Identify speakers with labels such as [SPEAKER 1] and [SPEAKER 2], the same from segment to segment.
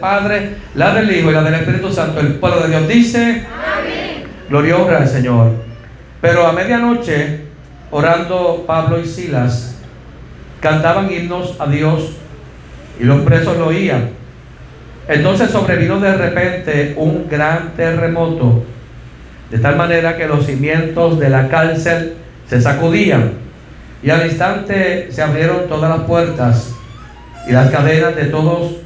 [SPEAKER 1] Padre, la del Hijo y la del Espíritu Santo. El pueblo de Dios dice, Amén. Gloria y honra al Señor. Pero a medianoche, orando Pablo y Silas, cantaban himnos a Dios y los presos lo oían. Entonces sobrevino de repente un gran terremoto, de tal manera que los cimientos de la cárcel se sacudían y al instante se abrieron todas las puertas y las cadenas de todos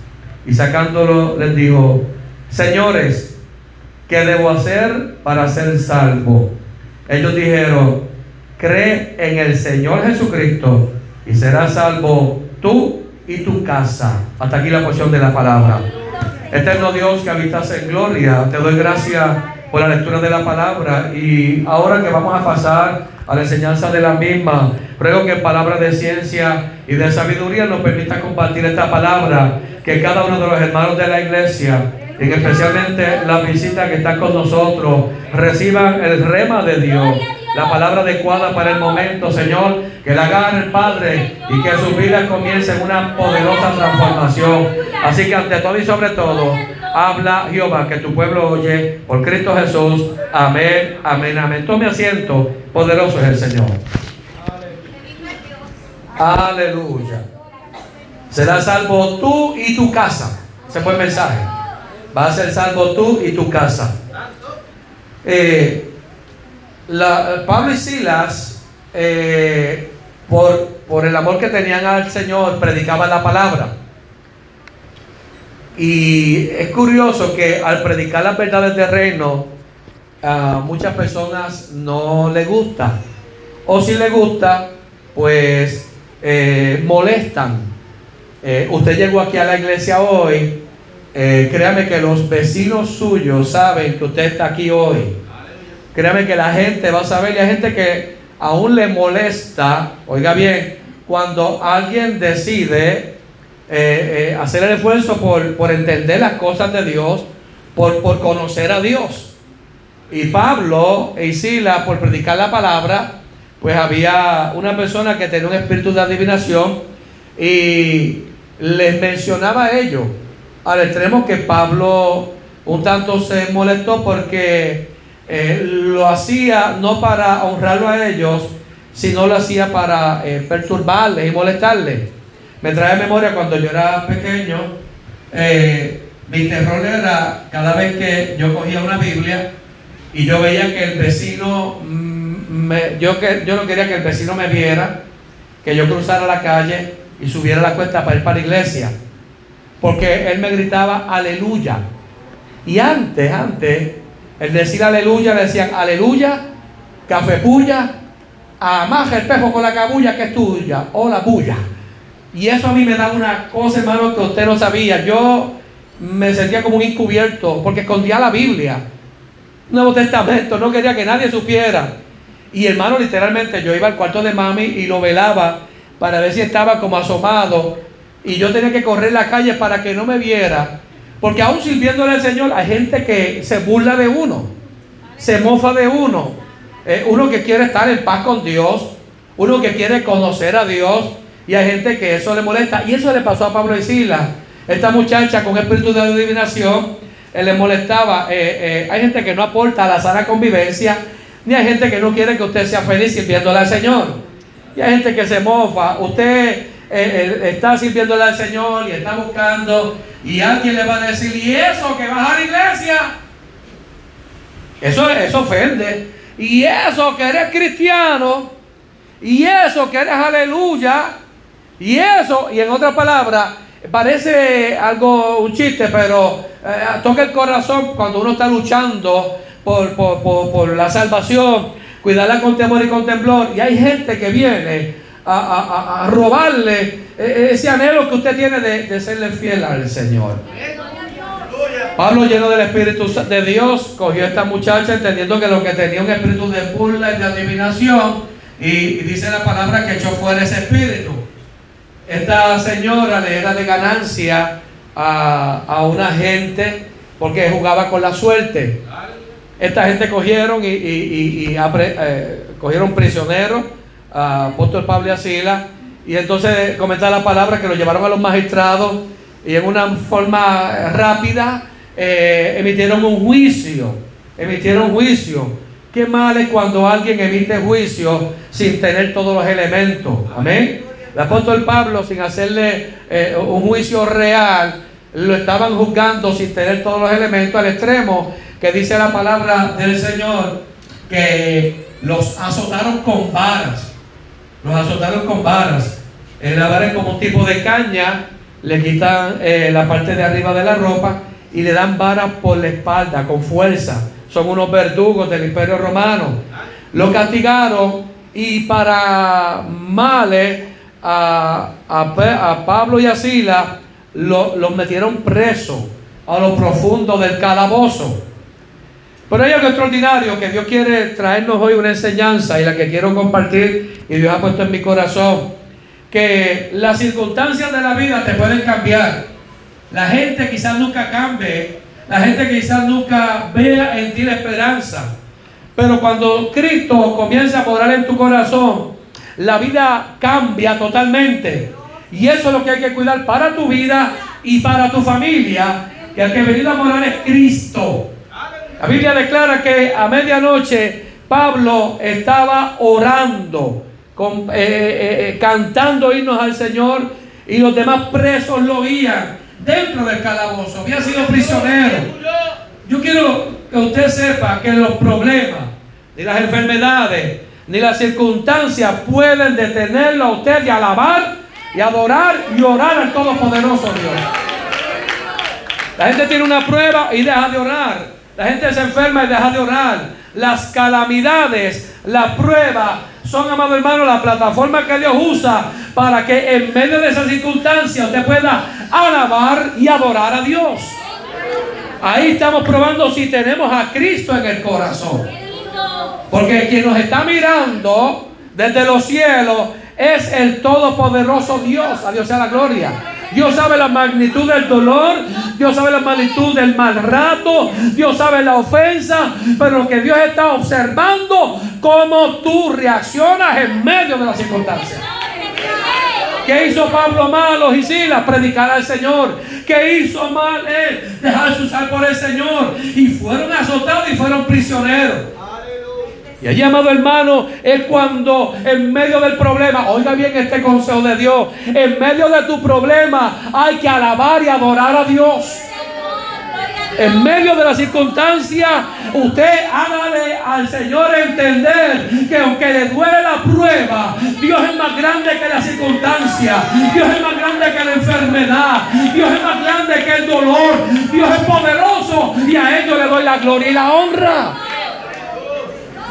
[SPEAKER 1] y sacándolo les dijo, señores, ¿qué debo hacer para ser salvo? Ellos dijeron, cree en el Señor Jesucristo y serás salvo tú y tu casa. Hasta aquí la porción de la palabra. Eterno Dios que habitas en gloria, te doy gracias por la lectura de la palabra y ahora que vamos a pasar a la enseñanza de la misma, ruego que palabra de ciencia y de sabiduría nos permita compartir esta palabra que cada uno de los hermanos de la iglesia, y especialmente la visita que está con nosotros, reciban el rema de Dios, la palabra adecuada para el momento, Señor, que la agarre Padre y que sus vidas comiencen una poderosa transformación. Así que ante todo y sobre todo, habla Jehová, que tu pueblo oye, por Cristo Jesús. Amén, amén, amén. Tome asiento, poderoso es el Señor. Aleluya. Serás salvo tú y tu casa. Ese fue el mensaje. Va a ser salvo tú y tu casa. Eh, Pablo y Silas, eh, por, por el amor que tenían al Señor, predicaban la palabra. Y es curioso que al predicar las verdades del reino, a muchas personas no les gusta. O si les gusta, pues eh, molestan. Eh, usted llegó aquí a la iglesia hoy, eh, créame que los vecinos suyos saben que usted está aquí hoy. Créame que la gente va a saber y hay gente que aún le molesta, oiga bien, cuando alguien decide eh, hacer el esfuerzo por, entender las cosas de Dios, por, por conocer a Dios. Y Pablo e Isila, por predicar la palabra, pues había una persona que tenía un espíritu de adivinación y les mencionaba a ellos, al extremo que Pablo un tanto se molestó porque eh, lo hacía no para honrarlo a ellos, sino lo hacía para eh, perturbarles y molestarles. Me trae memoria cuando yo era pequeño, eh, mi terror era cada vez que yo cogía una Biblia y yo veía que el vecino, mm, yo, que, yo no quería que el vecino me viera, que yo cruzara la calle y subiera la cuesta para ir para la iglesia. Porque él me gritaba aleluya. Y antes, antes, el decir aleluya le decían aleluya, café puya, amaja el pejo con la cabulla que es tuya, o la bulla. Y eso a mí me da una cosa, hermano, que usted no sabía. Yo me sentía como un encubierto porque escondía la Biblia. Nuevo Testamento, no quería que nadie supiera. Y hermano, literalmente yo iba al cuarto de mami y lo velaba para ver si estaba como asomado y yo tenía que correr la calle para que no me viera. Porque aún sirviéndole al Señor hay gente que se burla de uno, se mofa de uno. Eh, uno que quiere estar en paz con Dios, uno que quiere conocer a Dios y hay gente que eso le molesta. Y eso le pasó a Pablo y Sila. Esta muchacha con espíritu de adivinación eh, le molestaba. Eh, hay gente que no aporta a la sana convivencia, ni hay gente que no quiere que usted sea feliz sirviéndole al Señor. Y hay gente que se mofa. Usted eh, eh, está sirviéndole al Señor y está buscando. Y alguien le va a decir, ¿y eso que vas a la iglesia? Eso, eso ofende. Y eso que eres cristiano. Y eso que eres aleluya. Y eso, y en otras palabras, parece algo, un chiste, pero eh, toca el corazón cuando uno está luchando por, por, por la salvación cuidarla con temor y con temblor. Y hay gente que viene a, robarle ese anhelo que usted tiene de, serle fiel al Señor. Pablo, lleno del Espíritu de Dios, cogió a esta muchacha entendiendo que lo que tenía un espíritu de burla y de adivinación, y, dice la palabra que echó fuera ese espíritu. Esta señora le era de ganancia a, una gente porque jugaba con la suerte. Esta gente cogieron y, eh, cogieron prisioneros a apóstol Pablo y a y entonces comenta la palabra que lo llevaron a los magistrados y en una forma rápida eh, emitieron un juicio, emitieron juicio. Qué mal es cuando alguien emite juicio sin tener todos los elementos. Amén. El apóstol Pablo, sin hacerle eh, un juicio real, lo estaban juzgando sin tener todos los elementos al extremo que dice la palabra del Señor que los azotaron con varas. Los azotaron con varas. la vara es como un tipo de caña, le quitan eh, la parte de arriba de la ropa y le dan varas por la espalda con fuerza. Son unos verdugos del imperio romano. Lo castigaron y para males a, a, Pablo y a Sila los metieron presos a lo profundo del calabozo. Pero hay algo extraordinario que Dios quiere traernos hoy una enseñanza y la que quiero compartir y Dios ha puesto en mi corazón. Que las circunstancias de la vida te pueden cambiar. La gente quizás nunca cambie, la gente quizás nunca vea en ti la esperanza. Pero cuando Cristo comienza a morar en tu corazón, la vida cambia totalmente. Y eso es lo que hay que cuidar para tu vida y para tu familia. Que el que venido a morar es Cristo. La Biblia declara que a medianoche Pablo estaba orando, con, eh, eh, eh, cantando himnos al Señor y los demás presos lo oían dentro del calabozo, había sido prisionero. Yo quiero que usted sepa que los problemas, ni las enfermedades, ni las circunstancias pueden detenerlo a usted de alabar y adorar y orar al Todopoderoso Dios. La gente tiene una prueba y deja de orar. La gente se enferma y deja de orar. Las calamidades, la prueba, son, amado hermano, la plataforma que Dios usa para que en medio de esas circunstancias usted pueda alabar y adorar a Dios. Ahí estamos probando si tenemos a Cristo en el corazón. Porque quien nos está mirando desde los cielos es el todopoderoso Dios. A Dios sea la gloria. Dios sabe la magnitud del dolor, Dios sabe la magnitud del mal rato, Dios sabe la ofensa, pero lo que Dios está observando, cómo tú reaccionas en medio de las circunstancias. ¿Qué hizo Pablo malo y Silas? Predicar al Señor. ¿Qué hizo mal él? Dejarse usar por el Señor. Y fueron azotados y fueron prisioneros. Y allí, amado hermano, es cuando en medio del problema, oiga bien este consejo de Dios, en medio de tu problema hay que alabar y adorar a Dios. En medio de la circunstancia, usted hágale al Señor entender que aunque le duele la prueba, Dios es más grande que la circunstancia, Dios es más grande que la enfermedad, Dios es más grande que el dolor, Dios es poderoso y a ellos le doy la gloria y la honra.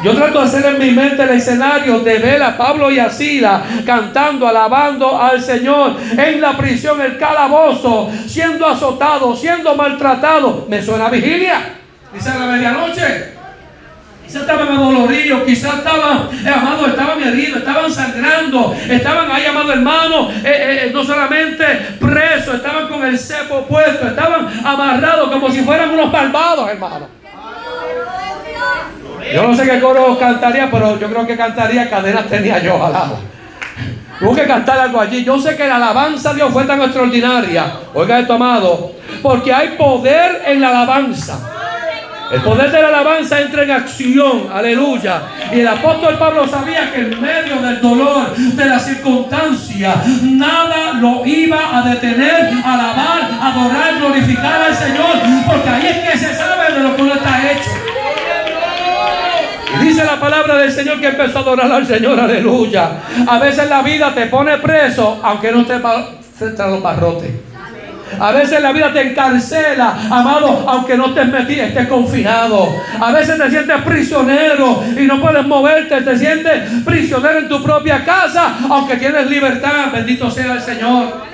[SPEAKER 1] Yo trato de hacer en mi mente el escenario de ver a Pablo y a Sila cantando, alabando al Señor en la prisión, el calabozo, siendo azotado, siendo maltratado. Me suena a vigilia. Dice la medianoche. Quizás estaban adoloridos, quizás estaban, eh, amados, estaban heridos, estaban sangrando, estaban ahí, amado hermano, eh, eh, no solamente presos, estaban con el cepo puesto, estaban amarrados como si fueran unos malvados, hermano. Yo no sé qué coro cantaría, pero yo creo que cantaría cadenas tenía yo al lado. Tuvo que cantar algo allí. Yo sé que la alabanza a Dios fue tan extraordinaria. Oiga esto, amado. Porque hay poder en la alabanza. El poder de la alabanza entra en acción. Aleluya. Y el apóstol Pablo sabía que en medio del dolor, de la circunstancia, nada lo iba a detener, alabar, adorar, glorificar al Señor. Porque ahí es que se sabe de lo que uno está hecho. Dice la palabra del Señor que empezó a adorar al Señor, aleluya. A veces la vida te pone preso, aunque no te tras los barrotes. A veces la vida te encarcela, amado, aunque no estés metido, estés confinado. A veces te sientes prisionero y no puedes moverte. Te sientes prisionero en tu propia casa, aunque tienes libertad. Bendito sea el Señor.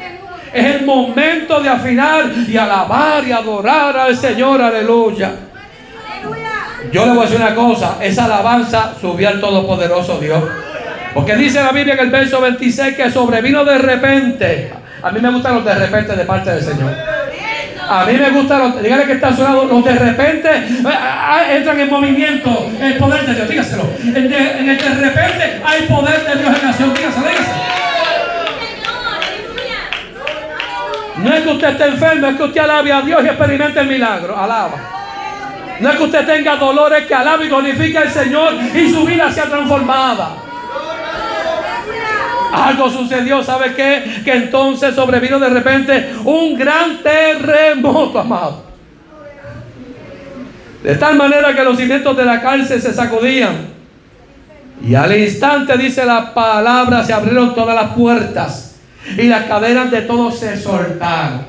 [SPEAKER 1] Es el momento de afinar y alabar y adorar al Señor. Aleluya. Yo le voy a decir una cosa. Esa alabanza subió al Todopoderoso Dios. Porque dice la Biblia en el verso 26 que sobrevino de repente. A mí me gustan los de repente de parte del Señor. A mí me gustan los, dígale que está sonando, los de repente ah, ah, entran en movimiento el poder de Dios, dígaselo. En, el de repente hay poder de Dios en la nación, dígaselo, dígaselo. No es que usted esté enfermo, es que usted alabe a Dios y experimente el milagro. Alaba. No es que usted tenga dolores, que alabe y glorifique al Señor y su vida sea transformada. Algo sucedió, ¿sabe qué? Que entonces sobrevino de repente un gran terremoto, amado. De tal manera que los cimientos de la cárcel se sacudían. Y al instante, dice la palabra, se abrieron todas las puertas y las cadenas de todos se soltaron.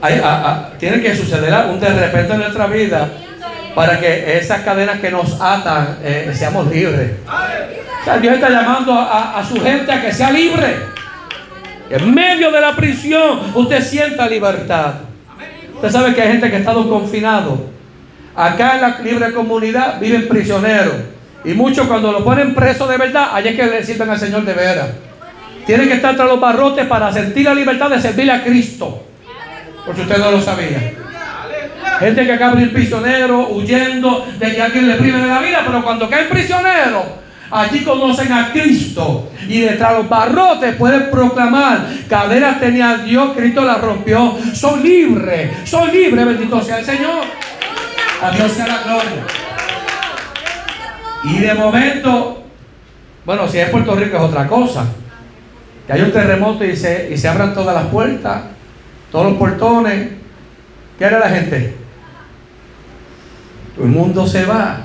[SPEAKER 1] Alabiador. Tiene que suceder un de repente en nuestra vida para que esas cadenas que nos atan eh, seamos libres. Dios está llamando a, su gente a que sea libre. En medio de la prisión usted sienta libertad. Usted sabe que hay gente que ha estado confinado. Acá en la libre comunidad viven prisioneros. Y muchos cuando lo ponen preso de verdad, allá es que le sirven al Señor de veras. Tienen que estar tras los barrotes para sentir la libertad de servirle a Cristo. Porque usted no lo sabía. Gente que ir prisionero, huyendo de que alguien le prive de la vida, pero cuando caen prisioneros, allí conocen a Cristo. Y detrás de los barrotes pueden proclamar, cadenas tenía Dios, Cristo la rompió. Son libres, son libres, bendito sea el Señor. A Dios sea la gloria. Y de momento, bueno, si es Puerto Rico es otra cosa. Que hay un terremoto y se, y se abran todas las puertas, todos los portones. ¿Qué hará la gente? el mundo se va.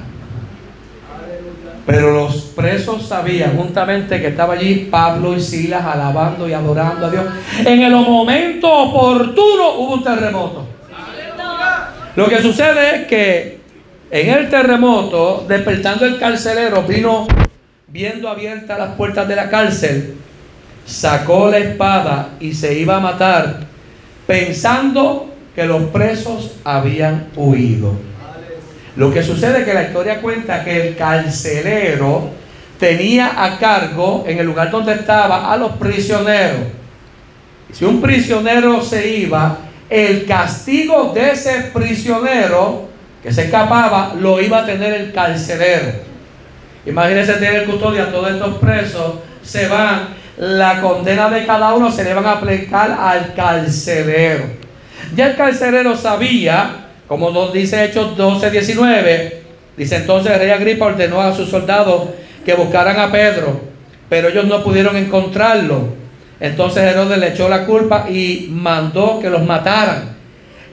[SPEAKER 1] Pero los presos sabían juntamente que estaba allí Pablo y Silas alabando y adorando a Dios. En el momento oportuno hubo un terremoto. Lo que sucede es que en el terremoto, despertando el carcelero, vino viendo abiertas las puertas de la cárcel, sacó la espada y se iba a matar, pensando que los presos habían huido. Lo que sucede es que la historia cuenta que el carcelero tenía a cargo en el lugar donde estaba a los prisioneros. Si un prisionero se iba, el castigo de ese prisionero que se escapaba lo iba a tener el carcelero. Imagínense tener custodia todos estos presos, se van, la condena de cada uno se le van a aplicar al carcelero. Ya el carcelero sabía como dice Hechos 12, 19, dice entonces el rey Agripa ordenó a sus soldados que buscaran a Pedro, pero ellos no pudieron encontrarlo. Entonces Herodes le echó la culpa y mandó que los mataran.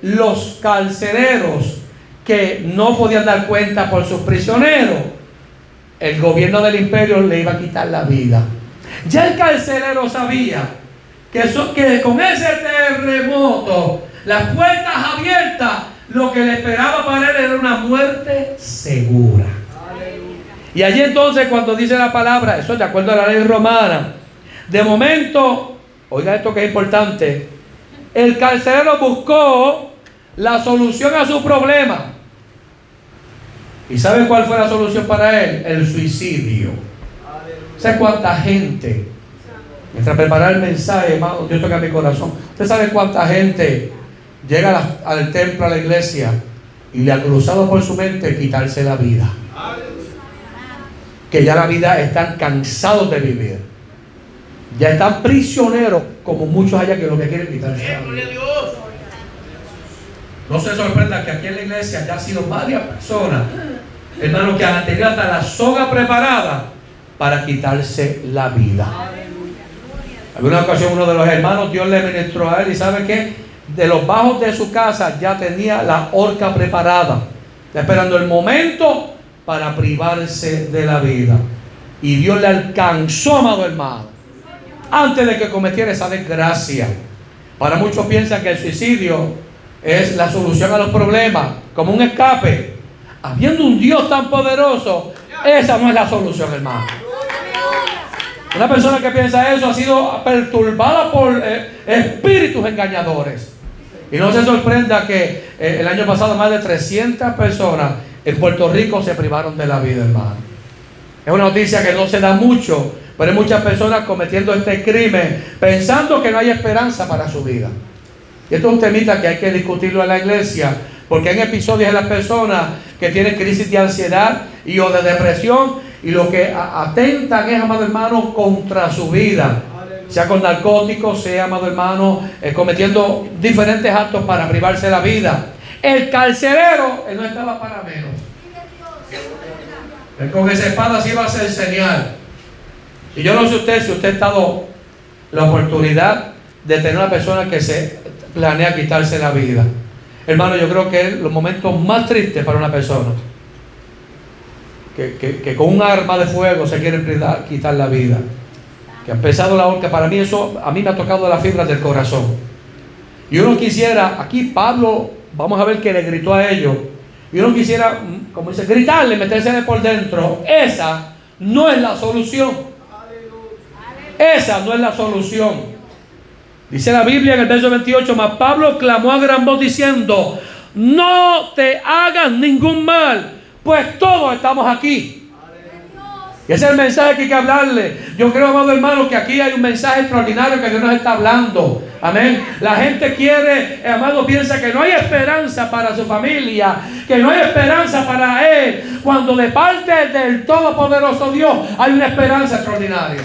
[SPEAKER 1] Los carceleros que no podían dar cuenta por sus prisioneros, el gobierno del imperio le iba a quitar la vida. Ya el carcelero sabía que, con ese terremoto, las puertas abiertas, lo que le esperaba para él era una muerte segura. Y allí entonces cuando dice la palabra, eso de acuerdo a la ley romana, de momento, oiga esto que es importante, el carcelero buscó la solución a su problema. ¿Y sabe cuál fue la solución para él? El suicidio. ¿Sabe cuánta gente? Mientras preparar el mensaje, hermano, Dios toca mi corazón. ¿Usted sabe cuánta gente llega al templo, a la iglesia, y le ha cruzado por su mente quitarse la vida. Que ya la vida están cansados de vivir. Ya están prisioneros, como muchos allá que lo que quieren quitarse la vida. No se sorprenda que aquí en la iglesia ya han sido varias personas, hermanos, que han tenido hasta la soga preparada para quitarse la vida. En una ocasión uno de los hermanos, Dios le ministró a él y sabe que de los bajos de su casa ya tenía la horca preparada, esperando el momento para privarse de la vida. Y Dios le alcanzó, amado hermano, antes de que cometiera esa desgracia. Para muchos piensan que el suicidio es la solución a los problemas, como un escape. Habiendo un Dios tan poderoso Esa no es la solución, hermano. Una persona que piensa eso ha sido perturbada por eh, espíritus engañadores. Y no se sorprenda que eh, el año pasado más de 300 personas en Puerto Rico se privaron de la vida, hermano. Es una noticia que no se da mucho, pero hay muchas personas cometiendo este crimen pensando que no hay esperanza para su vida. Y esto es un temita que hay que discutirlo en la iglesia, porque hay episodios en las personas que tienen crisis de ansiedad y o de depresión y lo que atentan es, amado hermano, contra su vida. Sea con narcóticos, sea, amado hermano, eh, cometiendo diferentes actos para privarse la vida. El carcelero, él no estaba para menos. Él con esa espada sí iba a ser señal. Y yo no sé usted si usted ha dado la oportunidad de tener una persona que se planea quitarse la vida. Hermano, yo creo que es los momentos más tristes para una persona. Que, con un arma de fuego se quiere quitar la vida. Que ha empezado la horca. Para mí eso, a mí me ha tocado la fibra del corazón. Y uno quisiera, aquí Pablo, vamos a ver que le gritó a ellos. Y uno quisiera, mm, como dice, gritarle, meterse por dentro. Esa no es la solución. Esa no es la solución. Dice la Biblia en el verso 28, mas Pablo clamó a gran voz diciendo, no te hagas ningún mal, pues todos estamos aquí. Y ese es el mensaje que hay que hablarle. Yo creo, amado hermano, que aquí hay un mensaje extraordinario que Dios nos está hablando. Amén. La gente quiere, amado, piensa que no hay esperanza para su familia, que no hay esperanza para él. Cuando de parte del Todopoderoso Dios hay una esperanza extraordinaria.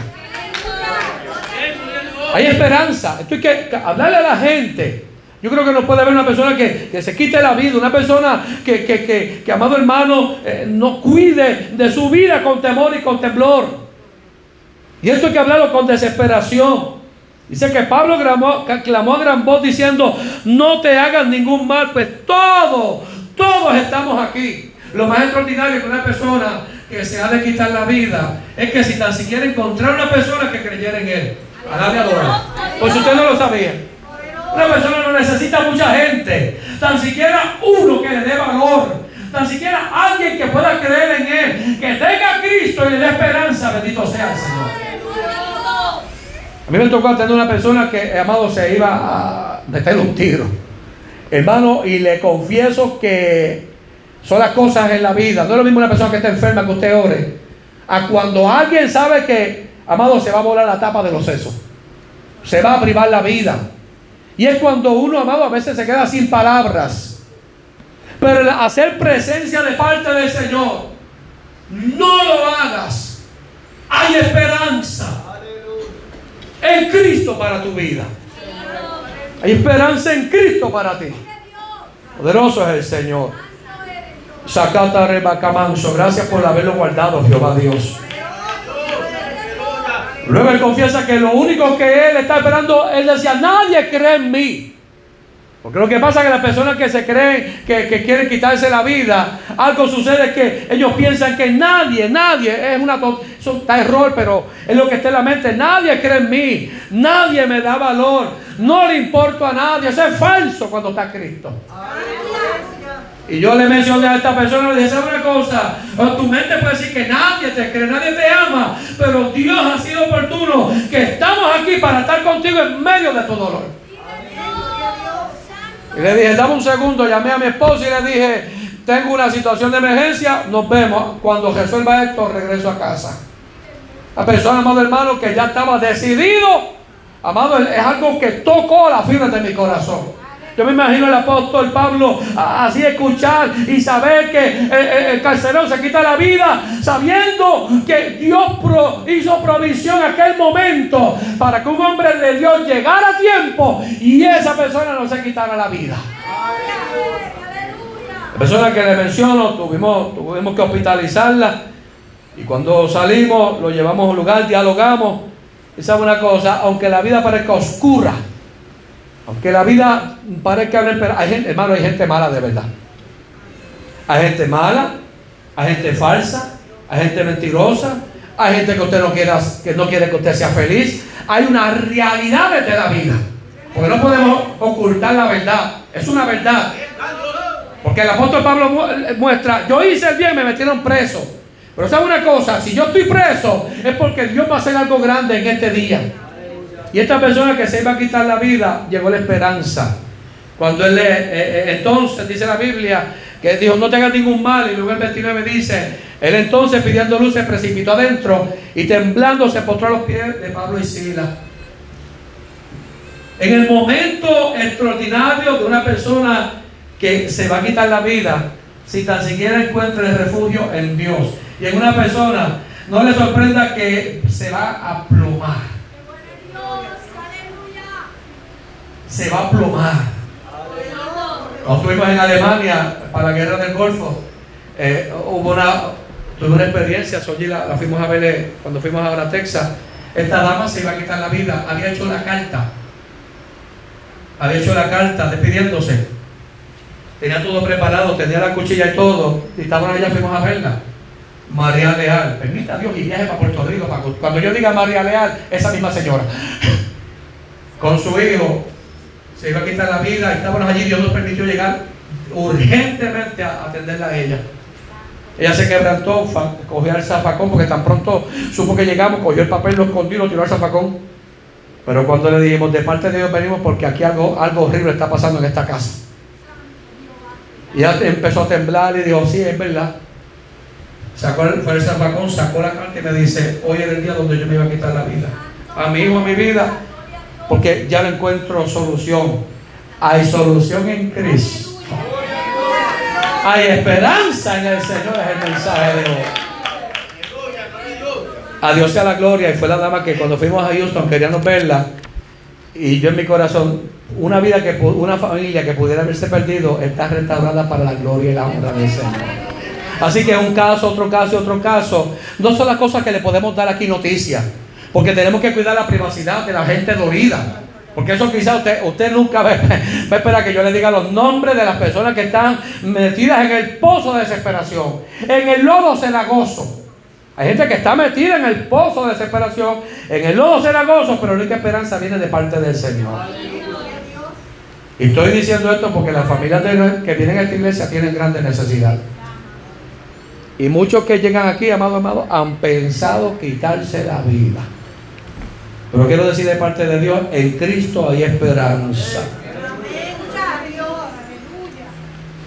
[SPEAKER 1] Hay esperanza. Esto que hablarle a la gente. Yo creo que no puede haber una persona que, se quite la vida, una persona que, que, amado hermano, eh, no cuide de su vida con temor y con temblor. Y esto hay que hablarlo con desesperación. Dice que Pablo clamó, a gran voz diciendo, no te hagas ningún mal, pues todos, todos estamos aquí. Lo más extraordinario que una persona que se ha de quitar la vida es que si tan siquiera encontrar una persona que creyera en él. Alabe adora. Pues usted no lo sabía. Una persona no necesita mucha gente. Tan siquiera uno que le dé valor. Tan siquiera alguien que pueda creer en Él. Que tenga a Cristo y le dé esperanza. Bendito sea el Señor. A mí me tocó atender una persona que, amado, se iba a meter un tiro. Hermano, y le confieso que son las cosas en la vida. No es lo mismo una persona que está enferma que usted ore. A cuando alguien sabe que Amado, se va a volar la tapa de los sesos. Se va a privar la vida. Y es cuando uno, amado, a veces se queda sin palabras. Pero el hacer presencia de parte del Señor, no lo hagas. Hay esperanza en Cristo para tu vida. Hay esperanza en Cristo para ti. Poderoso es el Señor. Sacata Rebacamanso. Gracias por haberlo guardado, Jehová Dios. Luego él confiesa que lo único que él está esperando, él decía, nadie cree en mí. Porque lo que pasa es que las personas que se creen que, quieren quitarse la vida, algo sucede que ellos piensan que nadie, nadie, es una eso está error, pero es lo que está en la mente. Nadie cree en mí, nadie me da valor, no le importo a nadie. Eso es falso cuando está Cristo. Y yo le mencioné a esta persona, le dije, ¿sabes una cosa? Tu mente puede decir que nadie te cree, nadie te ama, pero Dios ha sido oportuno, que estamos aquí para estar contigo en medio de tu dolor. Y le dije, dame un segundo, llamé a mi esposo y le dije, tengo una situación de emergencia, nos vemos. Cuando resuelva esto, regreso a casa. La persona, amado hermano, que ya estaba decidido, amado, es algo que tocó la fibra de mi corazón. Yo me imagino el apóstol Pablo así escuchar y saber que el, carcelero se quita la vida sabiendo que Dios hizo provisión en aquel momento para que un hombre de Dios llegara a tiempo y esa persona no se quitara la vida. La persona que le menciono tuvimos, tuvimos que hospitalizarla y cuando salimos lo llevamos a un lugar, dialogamos y sabe una cosa, aunque la vida parezca oscura, aunque la vida parezca haber, pero hay gente, hermano, hay gente mala de verdad. Hay gente mala, hay gente falsa, hay gente mentirosa, hay gente que usted no quiera, que no quiere que usted sea feliz. Hay una realidad de la vida. Porque no podemos ocultar la verdad. Es una verdad. Porque el apóstol Pablo muestra, yo hice el bien, me metieron preso. Pero sabe una cosa, si yo estoy preso es porque Dios va a hacer algo grande en este día. Y esta persona que se iba a quitar la vida, llegó la esperanza. Cuando él, eh, eh, entonces dice la Biblia, que dijo, no tenga ningún mal, y luego el 29 dice, él entonces pidiendo luz se precipitó adentro y temblando se postró a los pies de Pablo y Sila. En el momento extraordinario de una persona que se va a quitar la vida, si tan siquiera encuentra el refugio en Dios. Y en una persona, no le sorprenda que se va a plomar. Se va a plomar. Cuando estuvimos en Alemania para la guerra del Golfo, eh, hubo una, tuve una experiencia, Soy la, la, fuimos a ver eh, cuando fuimos ahora a Texas. Esta dama se iba a quitar la vida, había hecho la carta, había hecho la carta despidiéndose tenía todo preparado, tenía la cuchilla y todo, y estaban allá, fuimos a verla. María Leal, permita Dios y viaje para Puerto Rico. cuando yo diga María Leal, esa misma señora, con su hijo, se iba a quitar la vida, estábamos allí, Dios nos permitió llegar urgentemente a atenderla a ella. Ella se quebrantó, cogió el zafacón, porque tan pronto supo que llegamos, cogió el papel, lo escondió, lo tiró al zafacón. Pero cuando le dijimos, de parte de Dios venimos porque aquí algo, algo horrible está pasando en esta casa. Y ya empezó a temblar y dijo, sí, es verdad. Sacó el, fue el zapacón, sacó la carta y me dice, hoy era el día donde yo me iba a quitar la vida. A mi hijo, a mi vida, porque ya no encuentro solución. Hay solución en Cristo. Hay esperanza en el Señor, es el mensaje de hoy. A sea la gloria. Y fue la dama que cuando fuimos a Houston queríamos verla. Y yo en mi corazón una vida que una familia que pudiera haberse perdido está restaurada para la gloria y la honra del Señor. Así que un caso, otro caso, otro caso. No son las cosas que le podemos dar aquí noticias. Porque tenemos que cuidar la privacidad de la gente dolida. Porque eso quizás usted, nunca va, a esperar que yo le diga los nombres de las personas que están metidas en el pozo de desesperación. En el lodo cenagoso. Hay gente que está metida en el pozo de desesperación, en el lodo cenagoso, pero la única esperanza viene de parte del Señor. Y estoy diciendo esto porque las familias que vienen a esta iglesia tienen grandes necesidades. Y muchos que llegan aquí, amado, amado, han pensado quitarse la vida. Pero quiero decir de parte de Dios, en Cristo hay esperanza.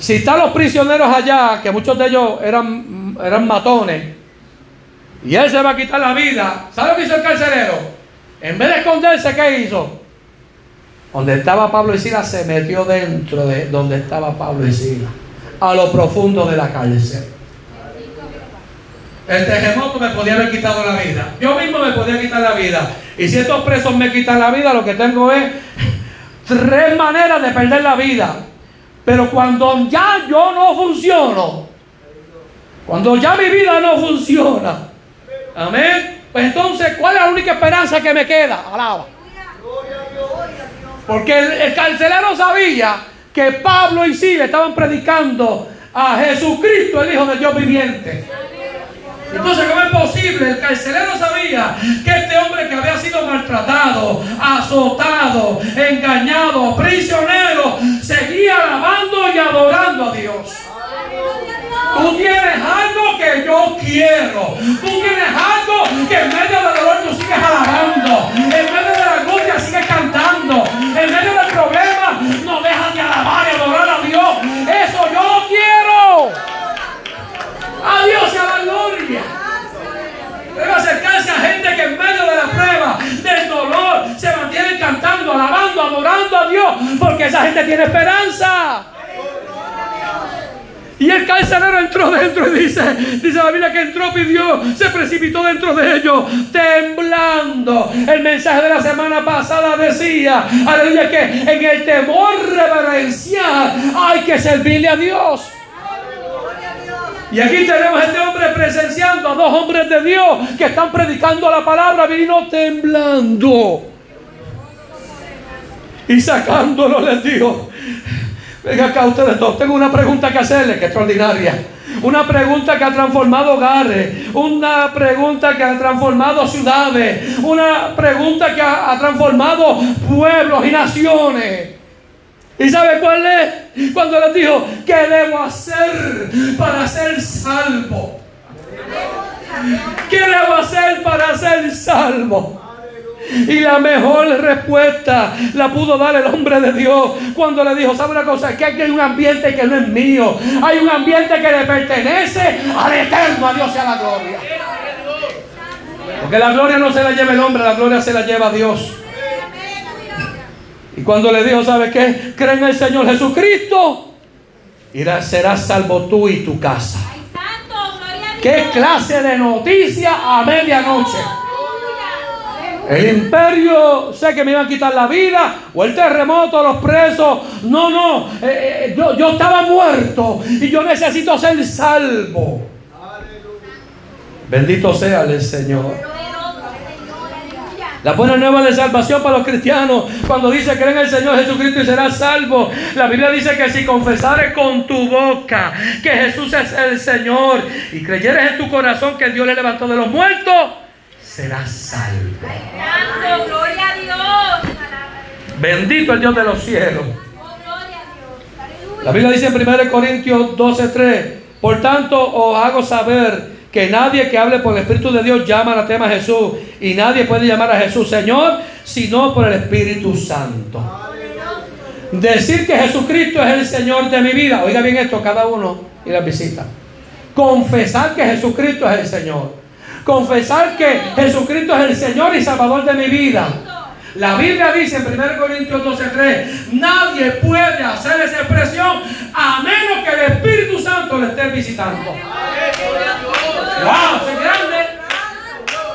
[SPEAKER 1] Si están los prisioneros allá, que muchos de ellos eran, eran matones, y él se va a quitar la vida, ¿sabe lo que hizo el carcelero? En vez de esconderse, ¿qué hizo? Donde estaba Pablo y Sila se metió dentro de donde estaba Pablo y Sila, a lo profundo de la cárcel. El terremoto me podía haber quitado la vida. Yo mismo me podía quitar la vida. Y si estos presos me quitan la vida, lo que tengo es tres maneras de perder la vida. Pero cuando ya yo no funciono, cuando ya mi vida no funciona, amén, pues entonces, ¿cuál es la única esperanza que me queda? Alaba. Porque el, carcelero sabía que Pablo y Sila estaban predicando a Jesucristo, el Hijo de Dios viviente. Entonces, ¿cómo es posible? El carcelero sabía que este hombre que había sido maltratado, azotado, engañado, prisionero, seguía alabando y adorando a Dios. Tú tienes algo que yo quiero. Tú tienes algo que en medio del dolor tú sigues alabando. En medio de la angustia sigues cantando. En medio del problema no dejas de alabar y adorar a Dios. Eso yo lo quiero. A Dios a la gloria. Debe acercarse a gente que en medio de la prueba, del dolor, se mantiene cantando, alabando, adorando a Dios. Porque esa gente tiene esperanza. Y el carcelero entró dentro y dice, dice la Biblia que entró, pidió, se precipitó dentro de ellos, temblando. El mensaje de la semana pasada decía, aleluya, que en el temor reverencial hay que servirle a Dios. Y aquí tenemos a este hombre presenciando a dos hombres de Dios que están predicando la palabra, vino temblando. Y sacándolo les dijo, Venga acá ustedes todos. Tengo una pregunta que hacerle, que extraordinaria. Una pregunta que ha transformado hogares. Una pregunta que ha transformado ciudades. Una pregunta que ha, transformado pueblos y naciones. ¿Y sabe cuál es? Cuando les dijo, ¿qué debo hacer para ser salvo? ¿Qué debo hacer para ser salvo? Y la mejor respuesta la pudo dar el hombre de Dios cuando le dijo, ¿sabe una cosa? Que aquí hay un ambiente que no es mío. Hay un ambiente que le pertenece al eterno, a Dios sea la gloria. Porque la gloria no se la lleva el hombre, la gloria se la lleva Dios. Y cuando le dijo, ¿sabe qué? Cree en el Señor Jesucristo. Y serás salvo tú y tu casa. ¿Qué clase de noticia a medianoche? El imperio, sé que me iban a quitar la vida, o el terremoto, los presos. No, no, eh, eh, yo, yo estaba muerto y yo necesito ser salvo. Bendito sea el Señor. La buena nueva de salvación para los cristianos, cuando dice creen en el Señor Jesucristo y serás salvo. La Biblia dice que si confesares con tu boca que Jesús es el Señor y creyeres en tu corazón que Dios le levantó de los muertos, serás salvo. gloria a Dios. Bendito el Dios de los cielos. La Biblia dice en 1 Corintios 12:3, por tanto os hago saber que nadie que hable por el Espíritu de Dios llama a tema Jesús. Y nadie puede llamar a Jesús Señor, sino por el Espíritu Santo. Decir que Jesucristo es el Señor de mi vida. Oiga bien esto, cada uno y la visita. Confesar que Jesucristo es el Señor. Confesar que Jesucristo es el Señor y Salvador de mi vida. La Biblia dice en 1 Corintios 12:3, nadie puede hacer esa expresión a menos que el Espíritu Santo le esté visitando. ¡Wow! ¡Es grande!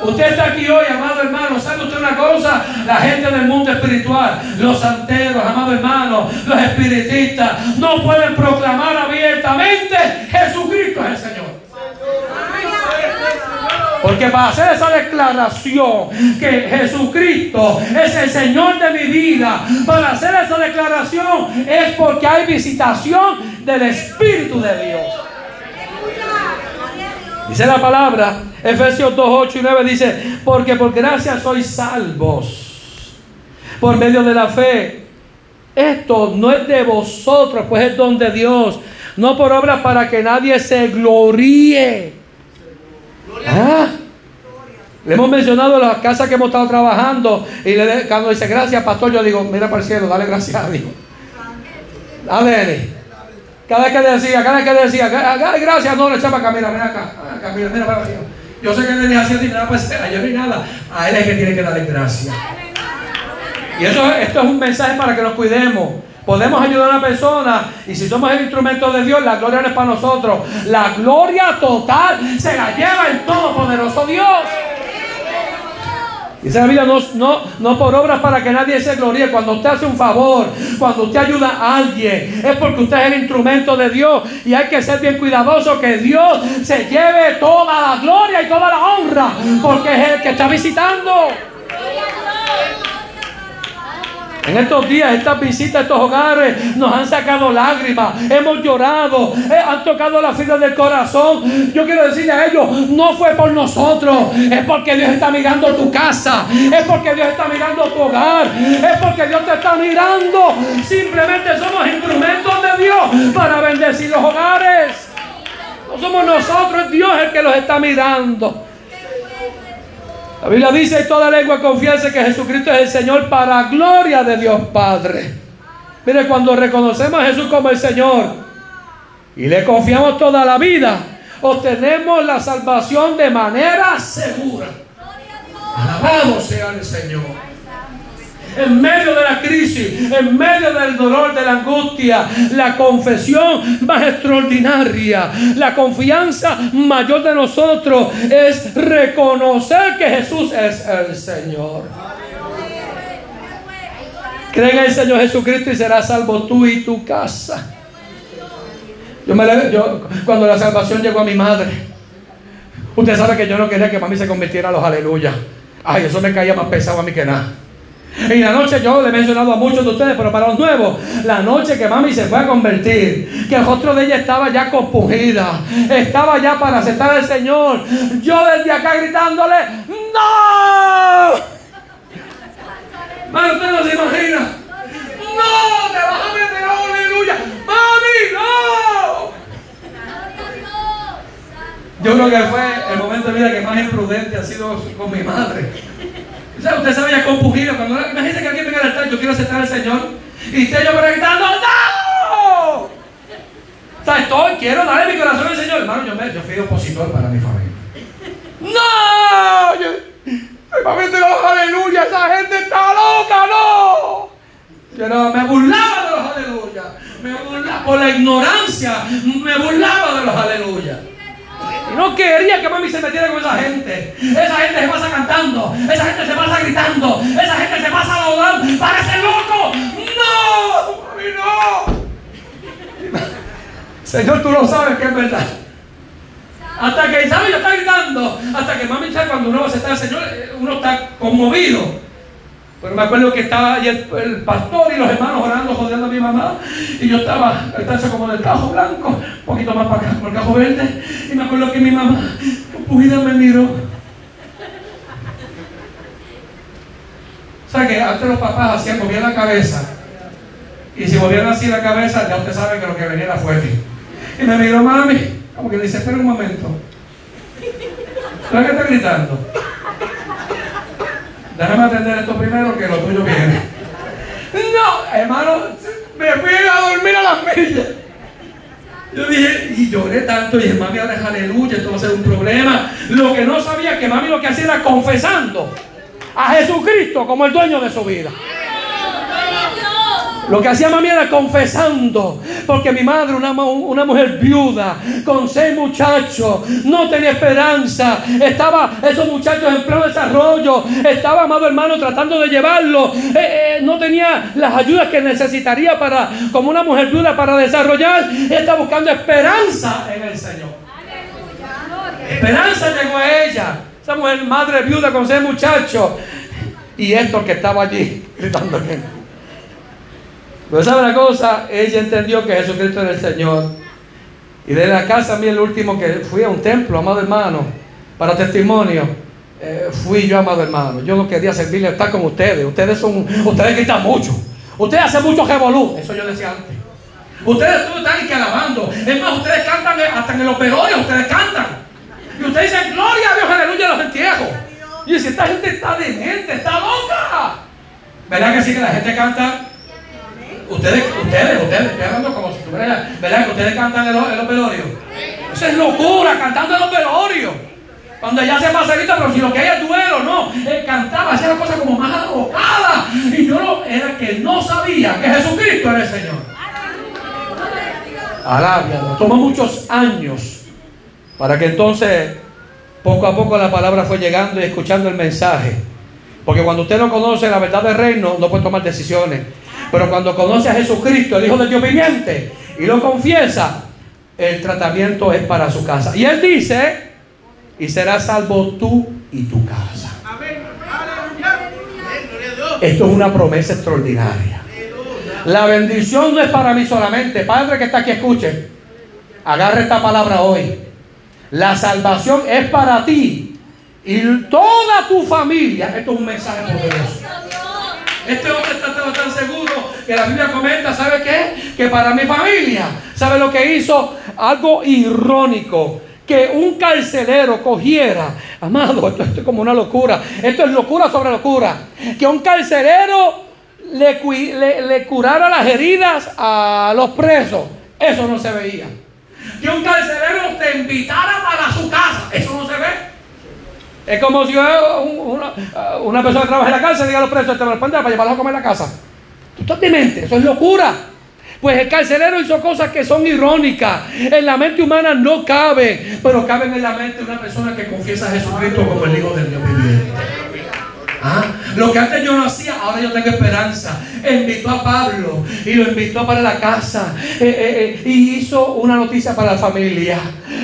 [SPEAKER 1] Usted está aquí hoy, amado hermano. ¿Sabe usted una cosa? La gente del mundo espiritual, los santeros, amado hermano, los espiritistas, no pueden proclamar abiertamente Jesucristo es el Señor. Porque para hacer esa declaración que Jesucristo es el Señor de mi vida, para hacer esa declaración es porque hay visitación del Espíritu de Dios. Dice la palabra, Efesios 2, 8 y 9 dice, porque por gracia sois salvos por medio de la fe. Esto no es de vosotros, pues es don de Dios, no por obra para que nadie se gloríe. ¿Ah? Le hemos mencionado las casas que hemos estado trabajando y le, cuando dice gracias, pastor, yo digo, mira para el cielo, dale gracias a Dios. Dale. Cada vez que decía, cada vez que decía, gracias, no, le echaba mira, mira acá, acá mira, para arriba. Yo sé que él venía haciendo y nada, pues yo no hay nada. A él es que tiene que darle gracias. Y eso, esto es un mensaje para que nos cuidemos. Podemos ayudar a una persona y si somos el instrumento de Dios, la gloria no es para nosotros. La gloria total se la lleva el Todopoderoso Dios. Dice la Biblia, no, no, no por obras para que nadie se gloríe. Cuando usted hace un favor, cuando usted ayuda a alguien, es porque usted es el instrumento de Dios. Y hay que ser bien cuidadoso que Dios se lleve toda la gloria y toda la honra. Porque es el que está visitando. En estos días, estas visitas, estos hogares nos han sacado lágrimas, hemos llorado, eh, han tocado la fibra del corazón. Yo quiero decirle a ellos, no fue por nosotros, es porque Dios está mirando tu casa, es porque Dios está mirando tu hogar, es porque Dios te está mirando. Simplemente somos instrumentos de Dios para bendecir los hogares. No somos nosotros, es Dios el que los está mirando. La Biblia dice, toda lengua confiese que Jesucristo es el Señor para gloria de Dios Padre. Mire, cuando reconocemos a Jesús como el Señor y le confiamos toda la vida, obtenemos la salvación de manera segura. Alabado sea el Señor en medio de la crisis, en medio del dolor, de la angustia, la confesión más extraordinaria, la confianza mayor de nosotros es reconocer que Jesús es el Señor. Cree en el Señor Jesucristo y serás salvo tú y tu casa. Yo, cuando la salvación llegó a mi madre, usted sabe que yo no quería que mami se convirtiera a los aleluya. Ay, eso me caía más pesado a mí que nada. Y la noche yo le he mencionado a muchos de ustedes, pero para los nuevos, la noche que mami se fue a convertir, que el rostro de ella estaba ya compungida, estaba ya para aceptar al Señor. Yo desde acá gritándole, ¡No! Mami, usted no se imagina. ¡No! ¡Te vas a meter, aleluya! ¡Mami, no! Yo creo que fue el momento de vida que más imprudente ha sido con mi madre. O sea, usted se ya compugido. Cuando imagínese que alguien venga al altar, yo quiero aceptar al Señor. Y esté yo gritando, ¡No! O sea, estoy, quiero darle mi corazón al Señor. Hermano, yo, me, yo fui opositor para mi familia. ¡No! Yo, mi los aleluya, esa gente está loca, no. Yo no, me burlaba de los aleluya. Me burlaba por la ignorancia, me burlaba de los aleluya. No quería que mami se metiera con esa gente. Esa gente se pasa cantando, esa gente se pasa gritando, esa gente se pasa laudando. ¡Parece loco! ¡No! ¡Mami, no! Señor, tú lo sabes que es verdad. Hasta que Isabel está gritando, hasta que mami sabe cuando uno aceptar al Señor, uno está conmovido. Pero me acuerdo que estaba ahí el, pastor y los hermanos orando, jodeando a mi mamá. Y yo estaba, estaba como del cajo blanco, un poquito más para acá, por el cajo verde. Y me acuerdo que mi mamá, pujida, me miró. O sea que antes los papás hacían, movían la cabeza. Y si movían así la cabeza, ya usted sabe que lo que venía era fuerte. Y me miró mami, como que dice, espera un momento. ¿Sabes qué está gritando? Déjame atender esto primero que lo tuyo viene. No, hermano, me fui a dormir a las millas. Yo dije, y lloré tanto, y dije, mami, ahora es aleluya, esto va a ser un problema. Lo que no sabía que mami lo que hacía era confesando a Jesucristo como el dueño de su vida. Lo que hacía mami era confesando, porque mi madre, una, una mujer viuda, con seis muchachos, no tenía esperanza. Estaba esos muchachos en pleno desarrollo. Estaba, amado hermano, tratando de llevarlo. Eh, eh, no tenía las ayudas que necesitaría para, como una mujer viuda, para desarrollar. Está buscando esperanza en el Señor. Esperanza llegó a ella. Esa mujer, madre viuda con seis muchachos. Y esto que estaba allí gritando que pero sabe una cosa, ella entendió que Jesucristo era el Señor. Y de la casa a mí el último que fui a un templo, amado hermano, para testimonio, eh, fui yo, amado hermano. Yo no quería servirle estar con ustedes. Ustedes son, ustedes gritan mucho. Ustedes hacen mucho revolú. Eso yo decía antes. Ustedes todos están que alabando. Es más, ustedes cantan hasta en los velorios, ustedes cantan. Y ustedes dicen, gloria a Dios, aleluya, los entierros. Y dice, esta gente está demente, está loca. ¿Verdad que sí que la gente canta? Ustedes, ustedes, ustedes, estoy hablando como si tuviera, ¿verdad? Que ustedes cantan en los, en velorios. Eso es locura, cantando en los velorios. Cuando ella se marcelita, pero si lo que hay es duelo, no. Él cantaba, hacía la cosa como más alocada. Y yo era que no sabía que Jesucristo era el Señor. Alabia, tomó muchos años para que entonces poco a poco la palabra fue llegando y escuchando el mensaje. Porque cuando usted no conoce la verdad del reino, no puede tomar decisiones. Pero cuando conoce a Jesucristo, el Hijo de Dios viviente, y lo confiesa, el tratamiento es para su casa. Y él dice, y serás salvo tú y tu casa. Esto es una promesa extraordinaria. La bendición no es para mí solamente. Padre que está aquí, escuche. Agarre esta palabra hoy. La salvación es para ti y toda tu familia. Esto es un mensaje poderoso. Este hombre estaba tan seguro que la Biblia comenta, ¿sabe qué? Que para mi familia, ¿sabe lo que hizo? Algo irónico. Que un carcelero cogiera, amado, esto, es como una locura, esto es locura sobre locura. Que un carcelero le, le curara las heridas a los presos, eso no se veía. Que un carcelero te invitara para su casa, eso no se ve. Es como si una, una, persona que trabaja en la cárcel diga a los presos, te me para llevarlos a comer a la casa. Tú estás demente, eso es locura. Pues el carcelero hizo cosas que son irónicas. En la mente humana no caben, pero caben en la mente de una persona que confiesa a Jesucristo como el Hijo del Dios viviente. ¿Ah? Lo que antes yo no hacía, ahora yo tengo esperanza. Invitó a Pablo y lo invitó para la casa eh, eh, eh, y hizo una noticia para la familia.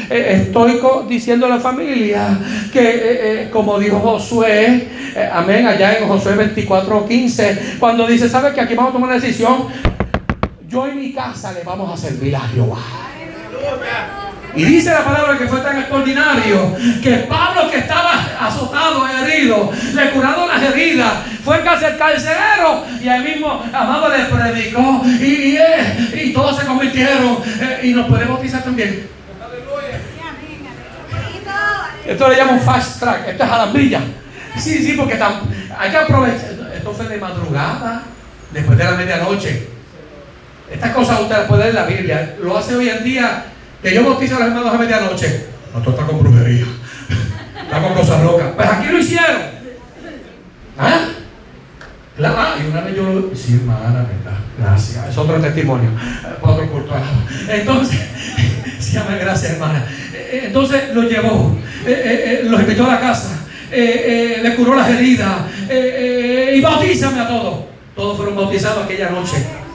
[SPEAKER 1] estoy diciendo a la familia que, como dijo Josué, amén, allá en Josué 24, 15, cuando dice, ¿sabe que aquí vamos a tomar una decisión? Yo en mi casa le vamos a servir a Jehová. Y dice la palabra que fue tan extraordinario que Pablo que estaba azotado, herido, le curaron las heridas, fue casi el carcelero y ahí mismo amado le predicó y, y, todos se convirtieron eh, y nos podemos bautizar también. Esto le llaman fast track, esto es alambilla. Sí, sí, porque hay que aprovechar. Esto fue de madrugada, después de la medianoche. Estas cosas usted las puede leer en la Biblia. Lo hace hoy en día que yo bautizo a los hermanos a medianoche. No, esto está con brujería. Está con cosas locas. Pues aquí lo hicieron. ¿Ah? Ah, y una vez yo lo. Sí, hermana, verdad. Gracias. Es otro testimonio. Para otro culto. Entonces, sí, gracias, hermana. Eh, eh, entonces lo llevó. Eh, lo invitó a la casa. le curó las heridas. y bautízame a todos. Todos fueron bautizados aquella noche.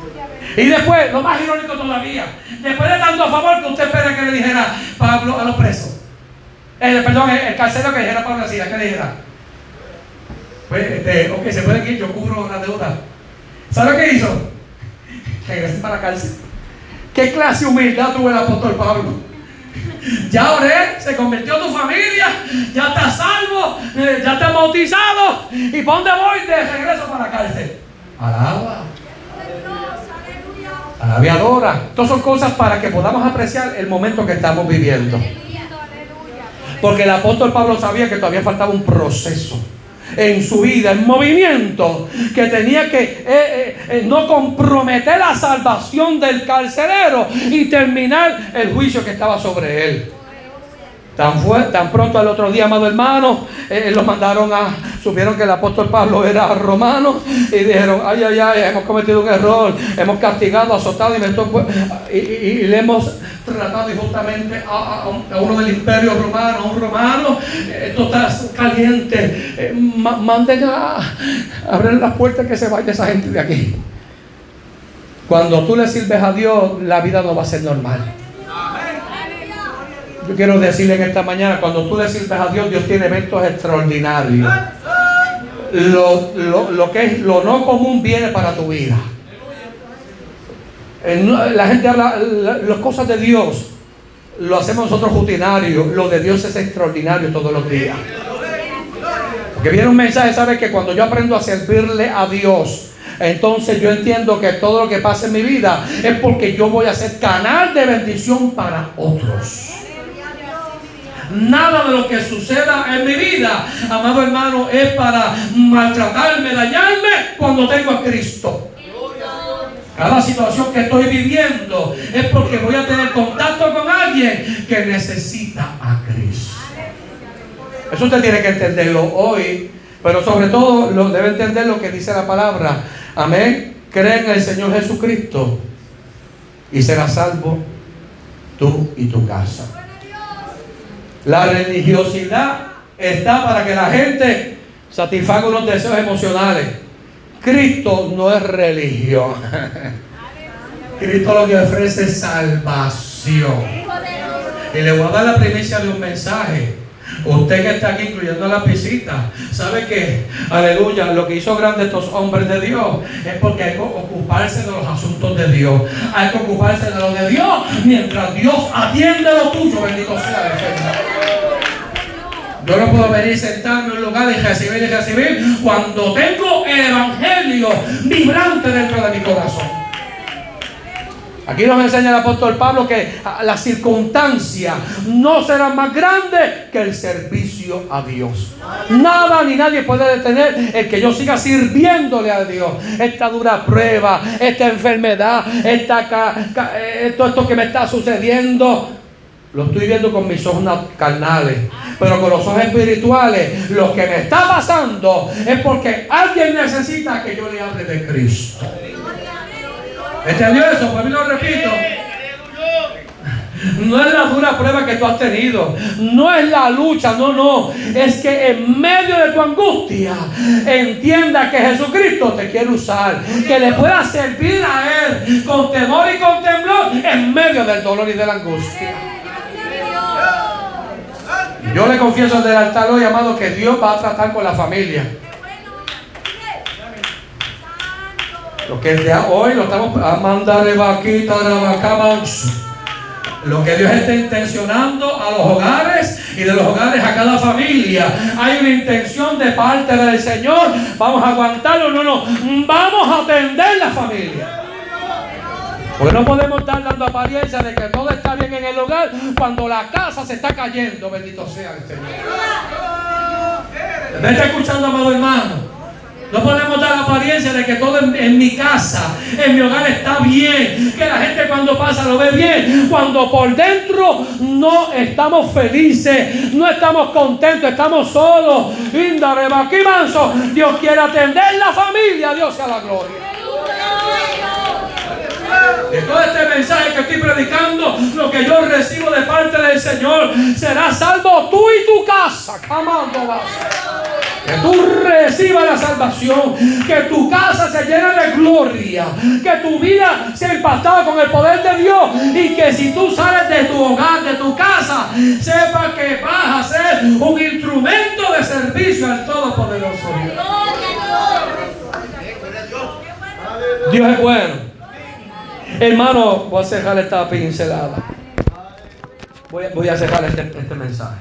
[SPEAKER 1] Y después, lo más irónico todavía, después de tanto favor que usted espera que le dijera Pablo a los presos. perdón, el, carcero que dijera Pablo así, que le dijera. Pues, este, ok, se puede ir, yo cubro la deuda. ¿Sabe qué hizo? Regresé para la cárcel. ¿Qué clase de humildad tuvo el apóstol Pablo? Ya oré, se convirtió tu familia, ya está salvo, eh, ya está bautizado. ¿Y para dónde voy? De regreso para la cárcel. Alaba. Alabiadora. Todas son cosas para que podamos apreciar el momento que estamos viviendo. Porque el apóstol Pablo sabía que todavía faltaba un proceso en su vida, en movimiento, que tenía que eh, eh, eh, no comprometer la salvación del carcelero y terminar el juicio que estaba sobre él. Tan, pronto al otro día, amado hermano, eh, los mandaron a, supieron que el apóstol Pablo era romano y dijeron, ay, ay, ay, hemos cometido un error, hemos castigado, azotado y, y, le hemos tratado injustamente a, a, uno del imperio romano, a un romano, esto está caliente, eh, manden a, abrir las puertas que se vaya esa gente de aquí. Cuando tú le sirves a Dios, la vida no va a ser normal. Yo quiero decirle en esta mañana, cuando tú le sirves a Dios, Dios tiene eventos extraordinarios. Lo, que es lo no común viene para tu vida. La gente habla las cosas de Dios, lo hacemos nosotros rutinarios, lo de Dios es extraordinario todos los días. Porque viene un mensaje, ¿sabe? Que cuando yo aprendo a servirle a Dios, entonces yo entiendo que todo lo que pasa en mi vida es porque yo voy a ser canal de bendición para otros. Nada de lo que suceda en mi vida, amado hermano, es para maltratarme, dañarme cuando tengo a Cristo. Cada situación que estoy viviendo es porque voy a tener contacto con alguien que necesita a Cristo. Eso usted tiene que entenderlo hoy, pero sobre todo lo, debe entender lo que dice la palabra. Amén. Cree en el Señor Jesucristo y será salvo tú y tu casa. La religiosidad está para que la gente satisfaga unos deseos emocionales. Cristo no es religión. Cristo lo que ofrece es salvación. Y le voy a dar la primicia de un mensaje. Usted que está aquí, incluyendo la visita, sabe que, aleluya, lo que hizo grande estos hombres de Dios es porque hay que ocuparse de los asuntos de Dios. Hay que ocuparse de lo de Dios mientras Dios atiende lo tuyo. Bendito sea el Señor. Yo no puedo venir sentarme en un lugar y recibir y recibir cuando tengo el evangelio vibrante dentro de mi corazón. Aquí nos enseña el apóstol Pablo que las circunstancias no serán más grandes que el servicio a Dios. Nada ni nadie puede detener el que yo siga sirviéndole a Dios. Esta dura prueba, esta enfermedad, eh, todo esto que me está sucediendo, lo estoy viendo con mis ojos carnales. Pero con los ojos espirituales, lo que me está pasando es porque alguien necesita que yo le hable de Cristo. ¿Entendió eso? Pues lo repito. No es la dura prueba que tú has tenido. No es la lucha, no, no. Es que en medio de tu angustia entienda que Jesucristo te quiere usar. Que le pueda servir a Él con temor y con temblor en medio del dolor y de la angustia. Yo le confieso del altar hoy, amado, que Dios va a tratar con la familia. Lo que hoy lo estamos a mandar vaquita, lo que Dios está intencionando a los hogares y de los hogares a cada familia. Hay una intención de parte del Señor. Vamos a aguantarlo, no, no. Vamos a atender la familia. Porque no podemos estar dando apariencia de que todo está bien en el hogar cuando la casa se está cayendo. Bendito sea el Señor. ¿Me está escuchando, amado hermano? No podemos dar apariencia de que todo en, mi casa, en mi hogar está bien. Que la gente cuando pasa lo ve bien. Cuando por dentro no estamos felices, no estamos contentos, estamos solos. aquí manso. Dios quiere atender la familia. Dios sea la gloria. De todo este mensaje que estoy predicando, lo que yo recibo de parte del Señor, será salvo tú y tu casa. Que tú recibas la salvación, que tu casa se llene de gloria, que tu vida sea impactada con el poder de Dios y que si tú sales de tu hogar, de tu casa, sepa que vas a ser un instrumento de servicio al Todopoderoso Dios es bueno. Hermano, voy a cerrar esta pincelada. Voy, a cerrar este, este, mensaje.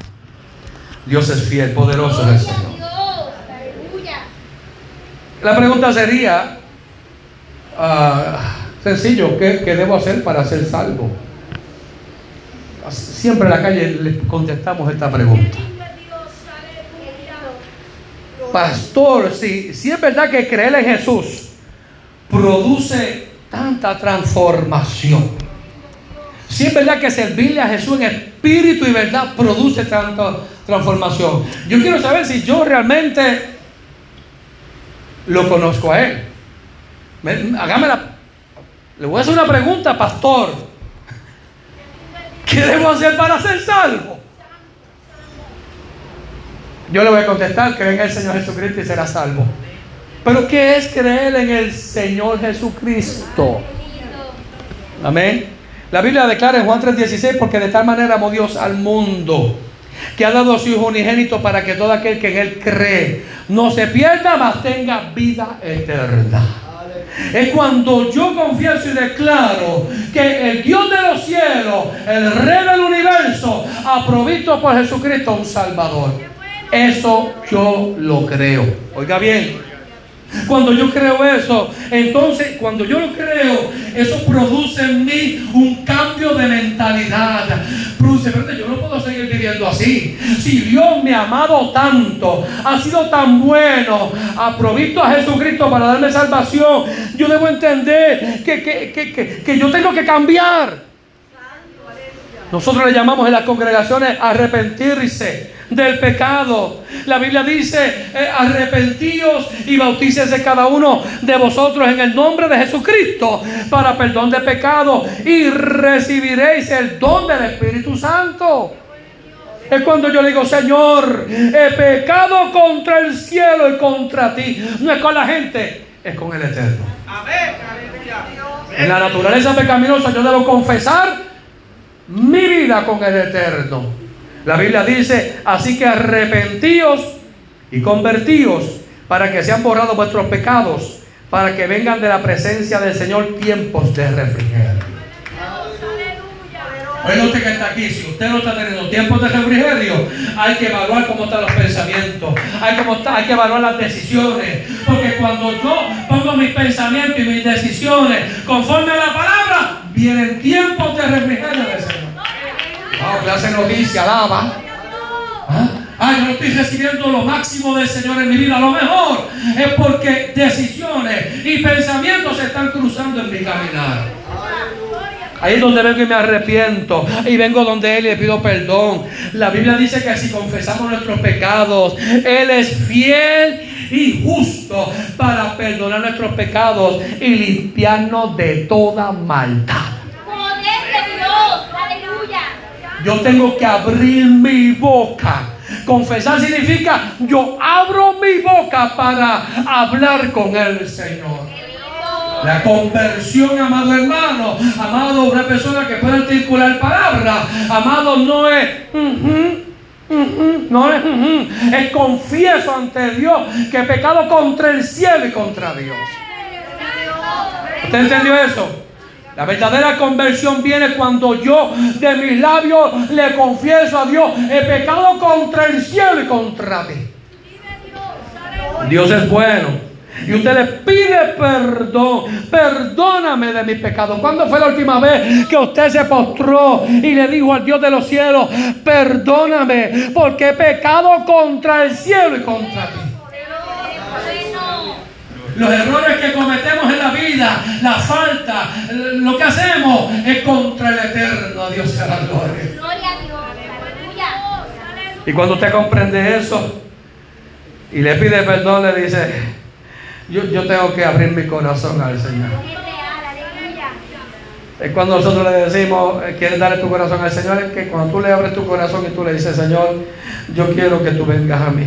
[SPEAKER 1] Dios es fiel, poderoso es el Señor. La pregunta sería, ah, sencillo, ¿qué, debo hacer para ser salvo? Siempre en la calle le contestamos esta pregunta. Pastor, si, si es verdad que creer en Jesús produce tanta transformación. Si es verdad que servirle a Jesús en espíritu y verdad produce tanta transformación. Yo quiero saber si yo realmente lo conozco a Él. Hágame la. Le voy a hacer una pregunta, pastor. ¿Qué debo hacer para ser salvo? Yo le voy a contestar, cree en el Señor Jesucristo y será salvo. Pero ¿qué es creer en el Señor Jesucristo? Amén. La Biblia declara en Juan 3:16, porque de tal manera amó Dios al mundo, que ha dado a su Hijo unigénito para que todo aquel que en Él cree no se pierda, mas tenga vida eterna. Es cuando yo confieso y declaro que el Dios de los cielos, el Rey del universo, ha provisto por Jesucristo un Salvador. Eso yo lo creo. Oiga bien, cuando yo creo eso, entonces cuando yo lo creo, eso produce en mí un cambio de mentalidad. Produce, yo no puedo seguir Si Dios me ha amado tanto, ha sido tan bueno, ha provisto a Jesucristo para darme salvación, yo debo entender que, que, que yo tengo que cambiar. Nosotros le llamamos en las congregaciones arrepentirse del pecado. La Biblia dice, eh, arrepentíos y bautícese cada uno de vosotros en el nombre de Jesucristo para perdón de pecado y recibiréis el don del Espíritu Santo. Es cuando yo digo, Señor, he pecado contra el cielo y contra ti. No es con la gente, es con el Eterno. En la naturaleza pecaminosa yo debo confesar mi vida con el Eterno. La Biblia dice, así que arrepentíos y convertíos para que sean borrados vuestros pecados, para que vengan de la presencia del Señor tiempos de refrigerio. Oiga usted que está aquí, si usted no está teniendo tiempos de refrigerio, hay que evaluar cómo están los pensamientos, hay, hay que evaluar las decisiones, porque cuando yo pongo mis pensamientos y mis decisiones conforme a la palabra, vienen tiempos de refrigerio del Señor. Ah, clase noticia, alaba. ¿Ah? Ay, no estoy recibiendo lo máximo del Señor en mi vida. Lo mejor es porque decisiones y pensamientos se están cruzando en mi caminar. Ahí es donde vengo y me arrepiento. Y vengo donde Él y le pido perdón. La Biblia dice que si confesamos nuestros pecados, Él es fiel y justo para perdonar nuestros pecados y limpiarnos de toda maldad. Yo tengo que abrir mi boca. Confesar significa yo abro mi boca para hablar con el Señor. La conversión, amado hermano, amado, una persona que puede articular palabras, amado, no es. no es, es confieso ante Dios que he pecado contra el cielo y contra Dios. ¿Usted entendió eso? La verdadera conversión viene cuando yo de mis labios le confieso a Dios, he pecado contra el cielo y contra ti. Dios es bueno. Y usted le pide perdón. Perdóname de mis pecados. ¿Cuándo fue la última vez que usted se postró y le dijo al Dios de los cielos, perdóname porque he pecado contra el cielo y contra ti? Los errores que cometemos en la vida, la falta, lo que hacemos es contra el eterno Dios sea la gloria. Gloria a Dios. Y cuando usted comprende eso y le pide perdón, le dice, yo, yo tengo que abrir mi corazón al Señor. Es cuando nosotros le decimos, eh, quieres darle tu corazón al Señor, es que cuando tú le abres tu corazón y tú le dices, Señor, yo quiero que tú vengas a mí.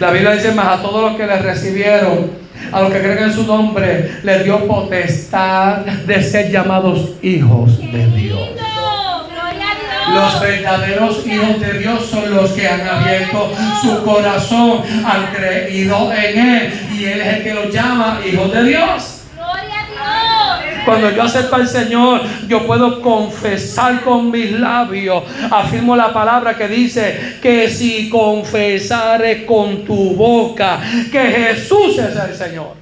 [SPEAKER 1] La Biblia dice más a todos los que le recibieron, a los que creen en su nombre, le dio potestad de ser llamados hijos de Dios. Los verdaderos hijos de Dios son los que han abierto su corazón, han creído en Él y Él es el que los llama hijos de Dios. Cuando yo acepto al Señor, yo puedo confesar con mis labios. Afirmo la palabra que dice que si confesares con tu boca que Jesús es el Señor.